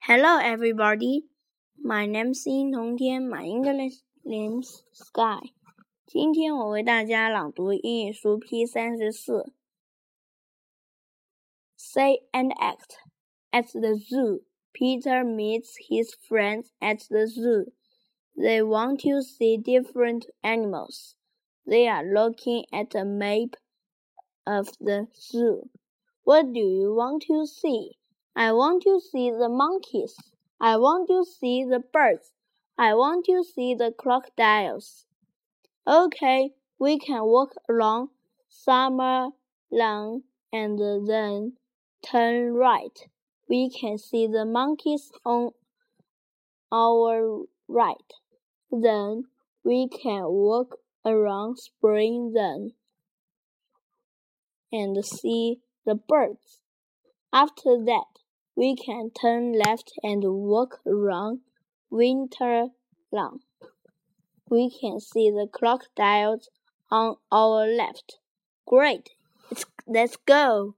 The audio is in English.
Hello, everybody. My name's 殷同天. My English name's Sky. 今天我为大家朗读英语书 P 三十四。Say and act. At the zoo, Peter meets his friends at the zoo. They want to see different animals. They are looking at a map of the zoo. What do you want to see? I want to see the monkeys. I want to see the birds. I want to see the crocodiles. Okay, we can walk along summer lawn and then turn right. We can see the monkeys on our right. Then we can walk around spring then and see the birds. After that, we can turn left and walk around winter lawn. We can see the crocodiles on our left. Great, let's, let's go.